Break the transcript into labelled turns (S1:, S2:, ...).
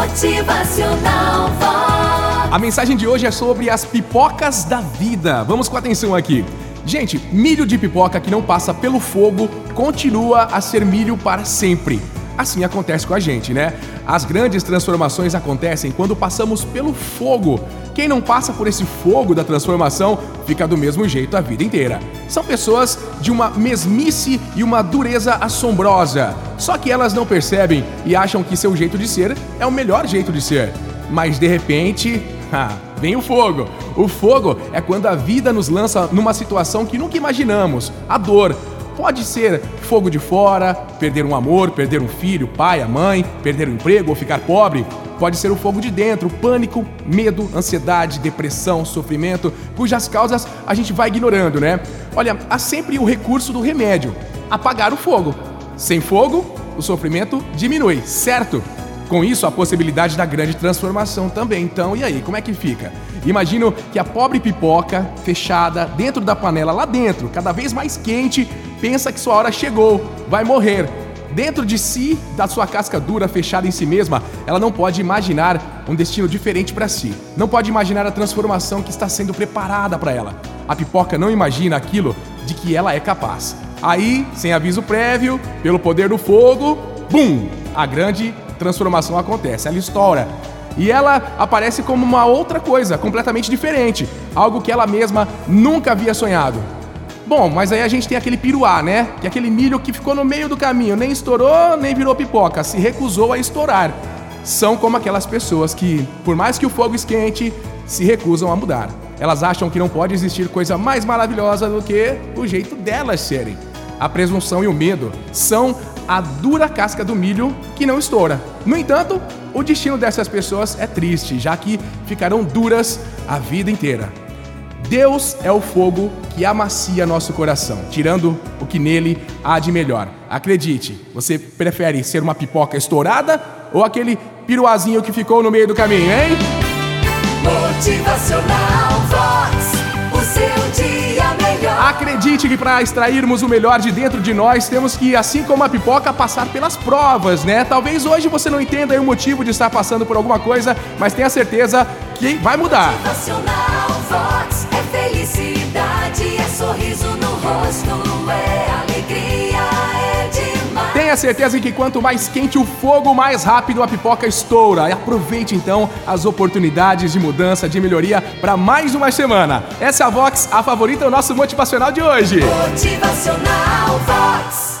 S1: Motivacional Vox.
S2: A mensagem de hoje é sobre as pipocas da vida. Vamos com atenção aqui. Gente, milho de pipoca que não passa pelo fogo continua a ser milho para sempre. Assim acontece com a gente, né? As grandes transformações acontecem quando passamos pelo fogo. Quem não passa por esse fogo da transformação fica do mesmo jeito a vida inteira. São pessoas de uma mesmice e uma dureza assombrosa. Só que elas não percebem e acham que seu jeito de ser é o melhor jeito de ser. Mas de repente, ah, vem o fogo. O fogo é quando a vida nos lança numa situação que nunca imaginamos a dor, Pode ser fogo de fora, perder um amor, perder um filho, pai, a mãe, perder o um emprego ou ficar pobre. Pode ser o fogo de dentro, pânico, medo, ansiedade, depressão, sofrimento, cujas causas a gente vai ignorando, né? Olha, há sempre o recurso do remédio: apagar o fogo. Sem fogo, o sofrimento diminui, certo? Com isso, a possibilidade da grande transformação também. Então, e aí, como é que fica? Imagino que a pobre pipoca, fechada, dentro da panela, lá dentro, cada vez mais quente, pensa que sua hora chegou, vai morrer. Dentro de si, da sua casca dura, fechada em si mesma, ela não pode imaginar um destino diferente para si. Não pode imaginar a transformação que está sendo preparada para ela. A pipoca não imagina aquilo de que ela é capaz. Aí, sem aviso prévio, pelo poder do fogo, bum! A grande transformação acontece, ela estoura. E ela aparece como uma outra coisa, completamente diferente, algo que ela mesma nunca havia sonhado. Bom, mas aí a gente tem aquele piruá, né? Que é aquele milho que ficou no meio do caminho, nem estourou, nem virou pipoca, se recusou a estourar. São como aquelas pessoas que, por mais que o fogo esquente, se recusam a mudar. Elas acham que não pode existir coisa mais maravilhosa do que o jeito delas serem. A presunção e o medo são a dura casca do milho que não estoura. No entanto, o destino dessas pessoas é triste, já que ficarão duras a vida inteira. Deus é o fogo que amacia nosso coração, tirando o que nele há de melhor. Acredite, você prefere ser uma pipoca estourada ou aquele piruazinho que ficou no meio do caminho, hein?
S1: Motivacional
S2: Acredite que para extrairmos o melhor de dentro de nós, temos que, assim como a pipoca, passar pelas provas, né? Talvez hoje você não entenda o motivo de estar passando por alguma coisa, mas tenha certeza que vai mudar.
S1: Motivacional Vox felicidade, é sorriso no rosto, é alegria, é demais.
S2: Tenha certeza que quanto mais quente o fogo, mais rápido a pipoca estoura. E aproveite então as oportunidades de mudança, de melhoria para mais uma semana. Essa é a Vox, a favorita do nosso motivacional de hoje.
S1: Motivacional Vox.